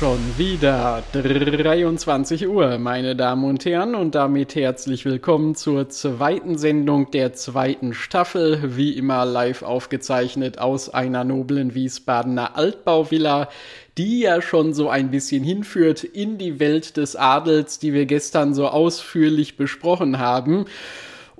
Schon wieder 23 Uhr, meine Damen und Herren, und damit herzlich willkommen zur zweiten Sendung der zweiten Staffel, wie immer live aufgezeichnet aus einer noblen Wiesbadener Altbauvilla, die ja schon so ein bisschen hinführt in die Welt des Adels, die wir gestern so ausführlich besprochen haben.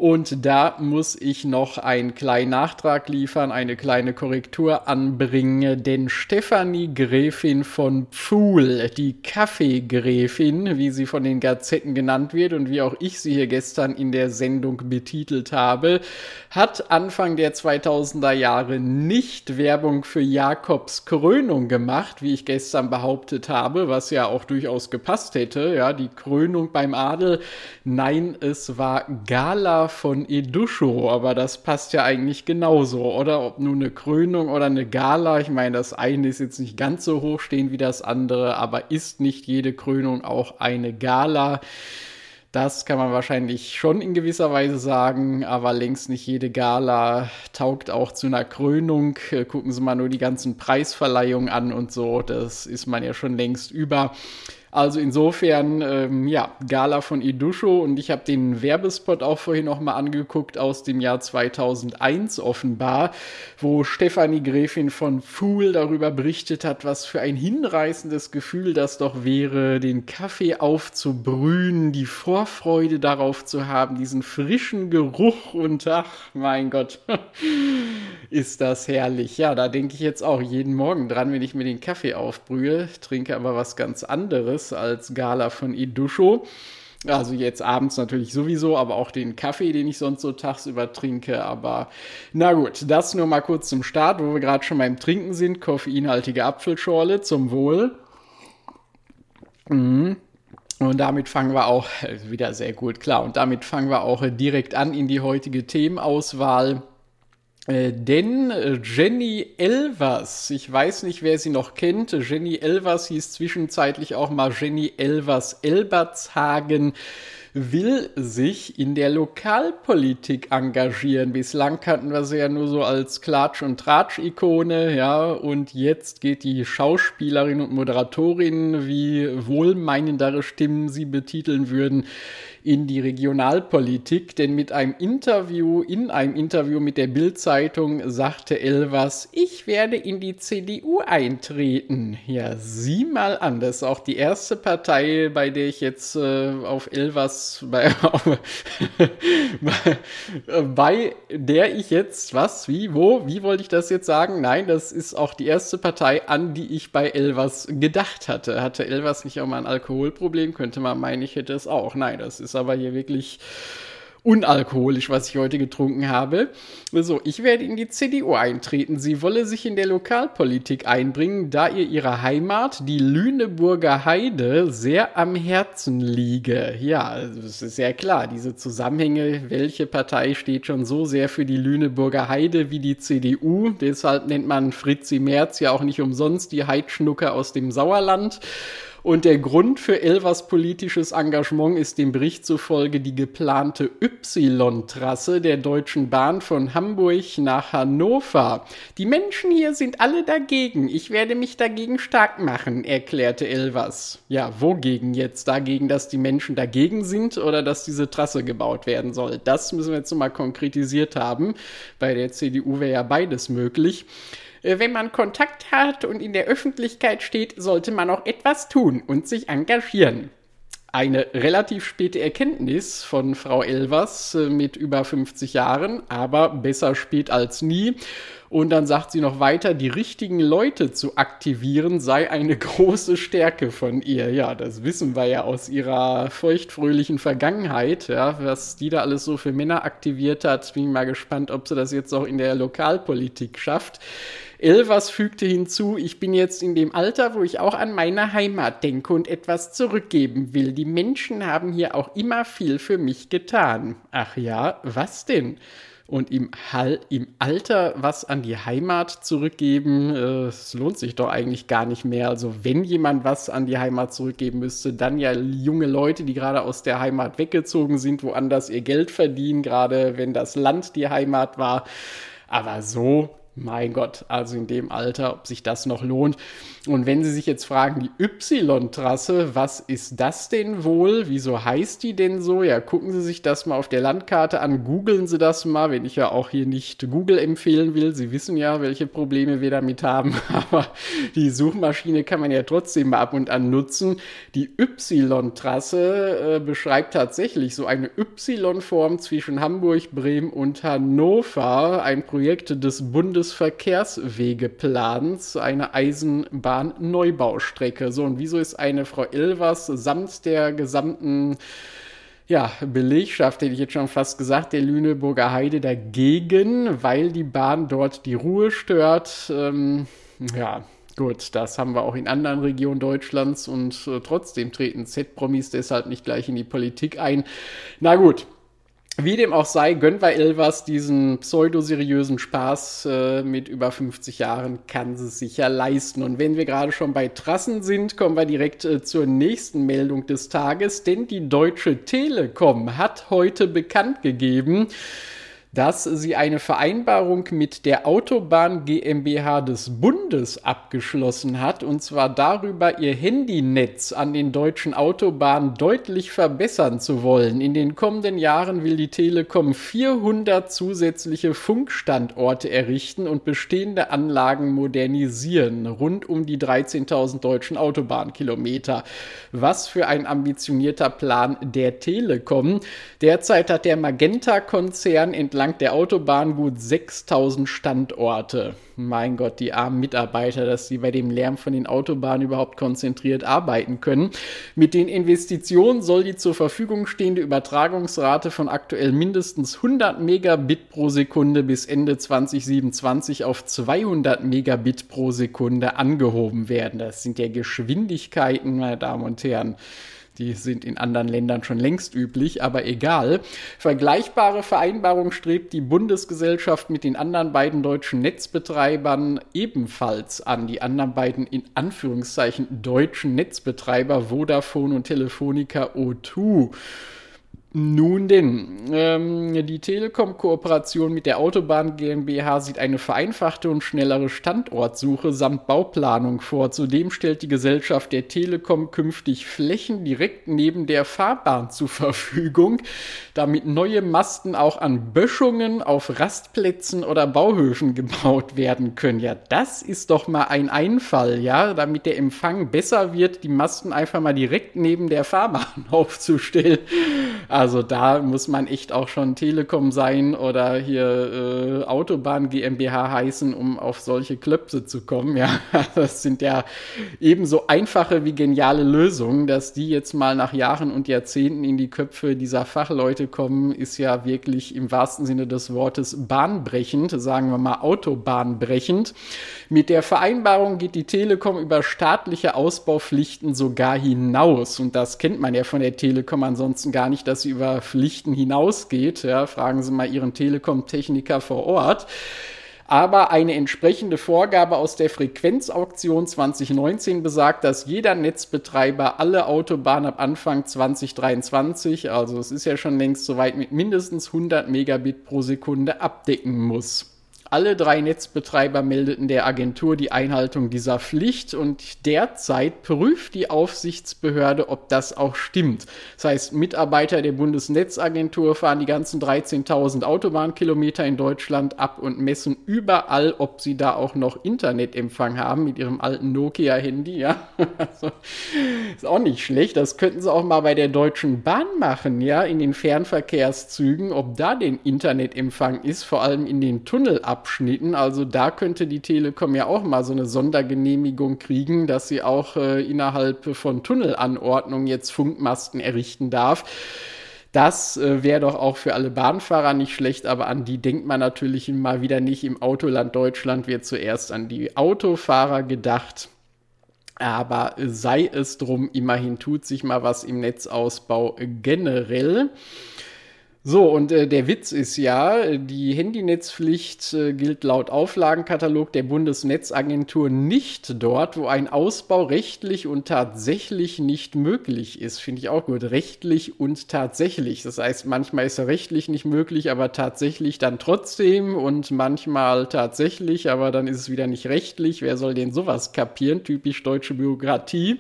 Und da muss ich noch einen kleinen Nachtrag liefern, eine kleine Korrektur anbringen, denn Stefanie Gräfin von Pfuhl, die Kaffeegräfin, wie sie von den Gazetten genannt wird und wie auch ich sie hier gestern in der Sendung betitelt habe, hat Anfang der 2000er Jahre nicht Werbung für Jakobs Krönung gemacht, wie ich gestern behauptet habe, was ja auch durchaus gepasst hätte, ja, die Krönung beim Adel. Nein, es war Gala von Edusho, aber das passt ja eigentlich genauso, oder? Ob nun eine Krönung oder eine Gala, ich meine, das eine ist jetzt nicht ganz so hoch stehen wie das andere, aber ist nicht jede Krönung auch eine Gala? Das kann man wahrscheinlich schon in gewisser Weise sagen, aber längst nicht jede Gala taugt auch zu einer Krönung. Gucken Sie mal nur die ganzen Preisverleihungen an und so, das ist man ja schon längst über. Also insofern, ähm, ja, Gala von Idusho und ich habe den Werbespot auch vorhin nochmal angeguckt aus dem Jahr 2001 offenbar, wo Stefanie Gräfin von Fool darüber berichtet hat, was für ein hinreißendes Gefühl das doch wäre, den Kaffee aufzubrühen, die Vorfreude darauf zu haben, diesen frischen Geruch und ach, mein Gott, ist das herrlich. Ja, da denke ich jetzt auch jeden Morgen dran, wenn ich mir den Kaffee aufbrühe, trinke aber was ganz anderes anderes als Gala von Idusho. Also jetzt abends natürlich sowieso, aber auch den Kaffee, den ich sonst so tagsüber trinke. Aber na gut, das nur mal kurz zum Start, wo wir gerade schon beim Trinken sind. Koffeinhaltige Apfelschorle zum Wohl. Mhm. Und damit fangen wir auch wieder sehr gut klar. Und damit fangen wir auch direkt an in die heutige Themenauswahl. Äh, denn äh, Jenny Elvers, ich weiß nicht, wer sie noch kennt, Jenny Elvers hieß zwischenzeitlich auch mal Jenny Elvers Elbertshagen, will sich in der Lokalpolitik engagieren. Bislang kannten wir sie ja nur so als Klatsch- und Tratsch-Ikone, ja, und jetzt geht die Schauspielerin und Moderatorin, wie wohlmeinendere Stimmen sie betiteln würden, in die Regionalpolitik, denn mit einem Interview, in einem Interview mit der Bild-Zeitung sagte Elvers, ich werde in die CDU eintreten. Ja, sieh mal an, das ist auch die erste Partei, bei der ich jetzt äh, auf Elvers, bei, bei der ich jetzt, was, wie, wo, wie wollte ich das jetzt sagen? Nein, das ist auch die erste Partei, an die ich bei Elvers gedacht hatte. Hatte Elvers nicht auch mal ein Alkoholproblem? Könnte man meinen, ich hätte es auch. Nein, das ist ist aber hier wirklich unalkoholisch, was ich heute getrunken habe. So, ich werde in die CDU eintreten. Sie wolle sich in der Lokalpolitik einbringen, da ihr ihre Heimat, die Lüneburger Heide, sehr am Herzen liege. Ja, es ist sehr klar, diese Zusammenhänge, welche Partei steht schon so sehr für die Lüneburger Heide wie die CDU. Deshalb nennt man Fritzi Merz ja auch nicht umsonst die Heidschnucke aus dem Sauerland. Und der Grund für Elvers politisches Engagement ist dem Bericht zufolge die geplante Y-Trasse der Deutschen Bahn von Hamburg nach Hannover. Die Menschen hier sind alle dagegen. Ich werde mich dagegen stark machen, erklärte Elvers. Ja, wogegen jetzt? Dagegen, dass die Menschen dagegen sind oder dass diese Trasse gebaut werden soll? Das müssen wir jetzt mal konkretisiert haben. Bei der CDU wäre ja beides möglich. Äh, wenn man Kontakt hat und in der Öffentlichkeit steht, sollte man auch etwas tun und sich engagieren. Eine relativ späte Erkenntnis von Frau Elvers äh, mit über 50 Jahren, aber besser spät als nie. Und dann sagt sie noch weiter, die richtigen Leute zu aktivieren sei eine große Stärke von ihr. Ja, das wissen wir ja aus ihrer feuchtfröhlichen Vergangenheit, ja, was die da alles so für Männer aktiviert hat. Bin mal gespannt, ob sie das jetzt auch in der Lokalpolitik schafft. Elvers fügte hinzu, ich bin jetzt in dem Alter, wo ich auch an meine Heimat denke und etwas zurückgeben will. Die Menschen haben hier auch immer viel für mich getan. Ach ja, was denn? und im, Hall, im Alter was an die Heimat zurückgeben, äh, es lohnt sich doch eigentlich gar nicht mehr. Also wenn jemand was an die Heimat zurückgeben müsste, dann ja junge Leute, die gerade aus der Heimat weggezogen sind, woanders ihr Geld verdienen, gerade wenn das Land die Heimat war. Aber so mein Gott, also in dem Alter, ob sich das noch lohnt. Und wenn Sie sich jetzt fragen, die Y-Trasse, was ist das denn wohl? Wieso heißt die denn so? Ja, gucken Sie sich das mal auf der Landkarte an, googeln Sie das mal, wenn ich ja auch hier nicht Google empfehlen will. Sie wissen ja, welche Probleme wir damit haben, aber die Suchmaschine kann man ja trotzdem mal ab und an nutzen. Die Y-Trasse äh, beschreibt tatsächlich so eine Y-Form zwischen Hamburg, Bremen und Hannover, ein Projekt des Bundesverkehrswegeplans, eine Eisenbahn Autobahn-Neubaustrecke. So, und wieso ist eine Frau Ilvers samt der gesamten ja, Belegschaft, hätte ich jetzt schon fast gesagt, der Lüneburger Heide dagegen, weil die Bahn dort die Ruhe stört. Ähm, ja, gut, das haben wir auch in anderen Regionen Deutschlands und äh, trotzdem treten Z-Promis deshalb nicht gleich in die Politik ein. Na gut, wie dem auch sei, gönnt wir Elvas diesen pseudoseriösen Spaß äh, mit über 50 Jahren, kann sie sicher leisten. Und wenn wir gerade schon bei Trassen sind, kommen wir direkt äh, zur nächsten Meldung des Tages, denn die Deutsche Telekom hat heute bekannt gegeben, dass sie eine Vereinbarung mit der Autobahn GmbH des Bundes abgeschlossen hat, und zwar darüber, ihr Handynetz an den deutschen Autobahnen deutlich verbessern zu wollen. In den kommenden Jahren will die Telekom 400 zusätzliche Funkstandorte errichten und bestehende Anlagen modernisieren, rund um die 13.000 deutschen Autobahnkilometer. Was für ein ambitionierter Plan der Telekom. Derzeit hat der Magenta-Konzern entlang entlang der Autobahn gut 6000 Standorte. Mein Gott, die armen Mitarbeiter, dass sie bei dem Lärm von den Autobahnen überhaupt konzentriert arbeiten können. Mit den Investitionen soll die zur Verfügung stehende Übertragungsrate von aktuell mindestens 100 Megabit pro Sekunde bis Ende 2027 auf 200 Megabit pro Sekunde angehoben werden. Das sind ja Geschwindigkeiten, meine Damen und Herren. Die sind in anderen Ländern schon längst üblich, aber egal. Vergleichbare Vereinbarung strebt die Bundesgesellschaft mit den anderen beiden deutschen Netzbetreibern ebenfalls an. Die anderen beiden in Anführungszeichen deutschen Netzbetreiber Vodafone und Telefonica O2. Nun denn, ähm, die Telekom-Kooperation mit der Autobahn GmbH sieht eine vereinfachte und schnellere Standortsuche samt Bauplanung vor. Zudem stellt die Gesellschaft der Telekom künftig Flächen direkt neben der Fahrbahn zur Verfügung, damit neue Masten auch an Böschungen auf Rastplätzen oder Bauhöfen gebaut werden können. Ja, das ist doch mal ein Einfall, ja, damit der Empfang besser wird, die Masten einfach mal direkt neben der Fahrbahn aufzustellen. Also da muss man echt auch schon Telekom sein oder hier äh, Autobahn GmbH heißen, um auf solche Klöpse zu kommen. Ja, das sind ja ebenso einfache wie geniale Lösungen, dass die jetzt mal nach Jahren und Jahrzehnten in die Köpfe dieser Fachleute kommen, ist ja wirklich im wahrsten Sinne des Wortes bahnbrechend, sagen wir mal autobahnbrechend. Mit der Vereinbarung geht die Telekom über staatliche Ausbaupflichten sogar hinaus und das kennt man ja von der Telekom ansonsten gar nicht, dass sie über Pflichten hinausgeht. Ja, fragen Sie mal Ihren Telekom-Techniker vor Ort. Aber eine entsprechende Vorgabe aus der Frequenzauktion 2019 besagt, dass jeder Netzbetreiber alle Autobahnen ab Anfang 2023, also es ist ja schon längst soweit, mit mindestens 100 Megabit pro Sekunde abdecken muss. Alle drei Netzbetreiber meldeten der Agentur die Einhaltung dieser Pflicht und derzeit prüft die Aufsichtsbehörde, ob das auch stimmt. Das heißt, Mitarbeiter der Bundesnetzagentur fahren die ganzen 13.000 Autobahnkilometer in Deutschland ab und messen überall, ob sie da auch noch Internetempfang haben mit ihrem alten Nokia-Handy. Ja, also, ist auch nicht schlecht. Das könnten sie auch mal bei der Deutschen Bahn machen, ja, in den Fernverkehrszügen, ob da den Internetempfang ist, vor allem in den Tunnelabschnitten. Abschnitten. Also da könnte die Telekom ja auch mal so eine Sondergenehmigung kriegen, dass sie auch äh, innerhalb von Tunnelanordnungen jetzt Funkmasten errichten darf. Das äh, wäre doch auch für alle Bahnfahrer nicht schlecht, aber an die denkt man natürlich mal wieder nicht. Im Autoland Deutschland wird zuerst an die Autofahrer gedacht. Aber sei es drum, immerhin tut sich mal was im Netzausbau generell. So, und äh, der Witz ist ja, die Handynetzpflicht äh, gilt laut Auflagenkatalog der Bundesnetzagentur nicht dort, wo ein Ausbau rechtlich und tatsächlich nicht möglich ist. Finde ich auch gut. Rechtlich und tatsächlich. Das heißt, manchmal ist er rechtlich nicht möglich, aber tatsächlich dann trotzdem und manchmal tatsächlich, aber dann ist es wieder nicht rechtlich. Wer soll denn sowas kapieren? Typisch deutsche Bürokratie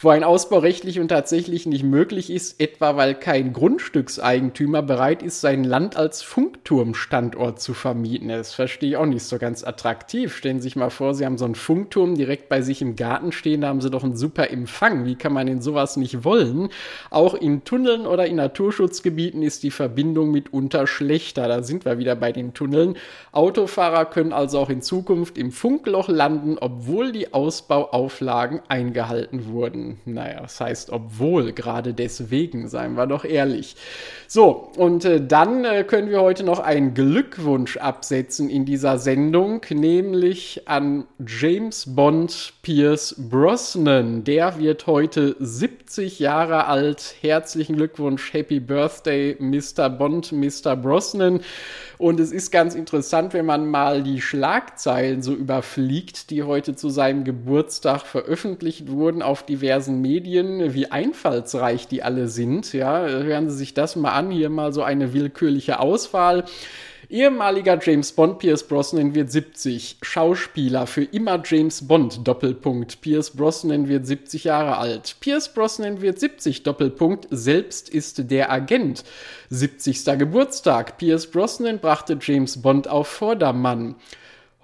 wo ein Ausbau rechtlich und tatsächlich nicht möglich ist, etwa weil kein Grundstückseigentümer bereit ist, sein Land als Funkturmstandort zu vermieten. Das verstehe ich auch nicht so ganz attraktiv. Stellen Sie sich mal vor, Sie haben so einen Funkturm direkt bei sich im Garten stehen, da haben Sie doch einen super Empfang. Wie kann man denn sowas nicht wollen? Auch in Tunneln oder in Naturschutzgebieten ist die Verbindung mitunter schlechter. Da sind wir wieder bei den Tunneln. Autofahrer können also auch in Zukunft im Funkloch landen, obwohl die Ausbauauflagen eingehalten wurden naja, das heißt, obwohl, gerade deswegen, seien wir doch ehrlich. So, und äh, dann äh, können wir heute noch einen Glückwunsch absetzen in dieser Sendung, nämlich an James Bond Pierce Brosnan. Der wird heute 70 Jahre alt. Herzlichen Glückwunsch, Happy Birthday, Mr. Bond, Mr. Brosnan. Und es ist ganz interessant, wenn man mal die Schlagzeilen so überfliegt, die heute zu seinem Geburtstag veröffentlicht wurden auf diversen Medien, wie einfallsreich die alle sind. Ja, hören Sie sich das mal an. Hier mal so eine willkürliche Auswahl. Ehemaliger James Bond Pierce Brosnan wird 70. Schauspieler für immer James Bond Doppelpunkt. Pierce Brosnan wird 70 Jahre alt. Pierce Brosnan wird 70 Doppelpunkt. Selbst ist der Agent. 70. Geburtstag. Pierce Brosnan brachte James Bond auf Vordermann.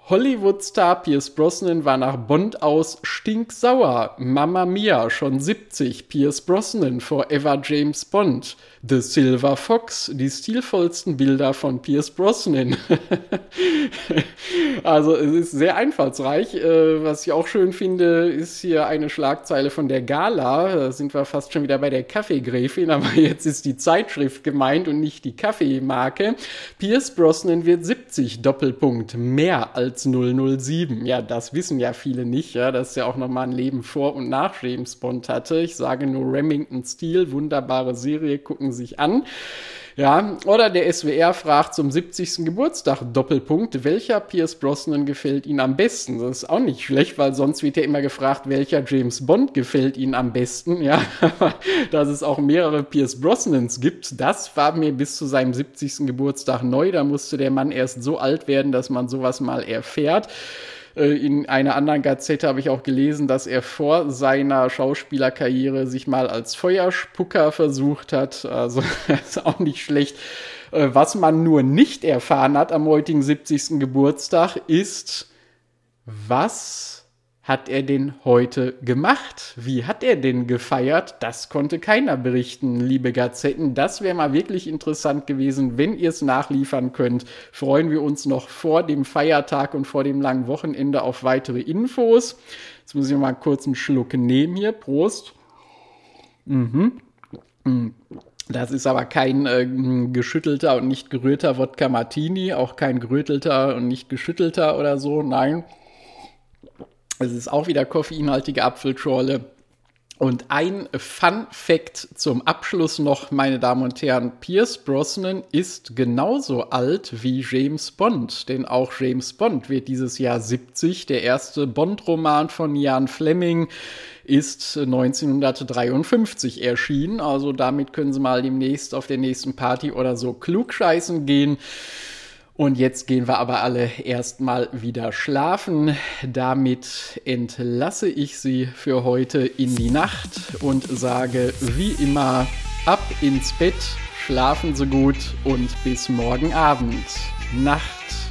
Hollywood-Star Pierce Brosnan war nach Bond aus stinksauer. Mama Mia, schon 70. Pierce Brosnan, Forever James Bond. The Silver Fox, die stilvollsten Bilder von Pierce Brosnan. also es ist sehr einfallsreich. Äh, was ich auch schön finde, ist hier eine Schlagzeile von der Gala. Da sind wir fast schon wieder bei der Kaffeegräfin, aber jetzt ist die Zeitschrift gemeint und nicht die Kaffeemarke. Pierce Brosnan wird 70, Doppelpunkt, mehr als 007. Ja, das wissen ja viele nicht, ja, dass er auch nochmal ein Leben vor und nach James Bond hatte. Ich sage nur Remington Steel, wunderbare Serie, gucken sich an. Ja, oder der SWR fragt zum 70. Geburtstag Doppelpunkt, welcher Pierce Brosnan gefällt Ihnen am besten? Das ist auch nicht schlecht, weil sonst wird ja immer gefragt, welcher James Bond gefällt Ihnen am besten. Ja, dass es auch mehrere Pierce Brosnans gibt, das war mir bis zu seinem 70. Geburtstag neu. Da musste der Mann erst so alt werden, dass man sowas mal erfährt. Äh, in einer anderen Gazette habe ich auch gelesen, dass er vor seiner Schauspielerkarriere sich mal als Feuerspucker versucht hat. Also ist auch nicht schlecht. Äh, was man nur nicht erfahren hat am heutigen 70. Geburtstag ist, was hat er denn heute gemacht? Wie hat er denn gefeiert? Das konnte keiner berichten, liebe Gazetten. Das wäre mal wirklich interessant gewesen. Wenn ihr es nachliefern könnt, freuen wir uns noch vor dem Feiertag und vor dem langen Wochenende auf weitere Infos. Jetzt muss ich mal einen Schluck nehmen hier. Prost. Mhm. mhm. Das ist aber kein äh, geschüttelter und nicht gerührter Wodka Martini, auch kein gerötelter und nicht geschüttelter oder so. Nein, es ist auch wieder koffeinhaltige Apfelschorle. Und ein Fun Fact zum Abschluss noch, meine Damen und Herren. Pierce Brosnan ist genauso alt wie James Bond, denn auch James Bond wird dieses Jahr 70. Der erste Bond-Roman von Jan Fleming ist 1953 erschienen. Also damit können Sie mal demnächst auf der nächsten Party oder so klugscheißen gehen. Und jetzt gehen wir aber alle erstmal wieder schlafen. Damit entlasse ich Sie für heute in die Nacht und sage wie immer ab ins Bett, schlafen Sie gut und bis morgen Abend. Nacht.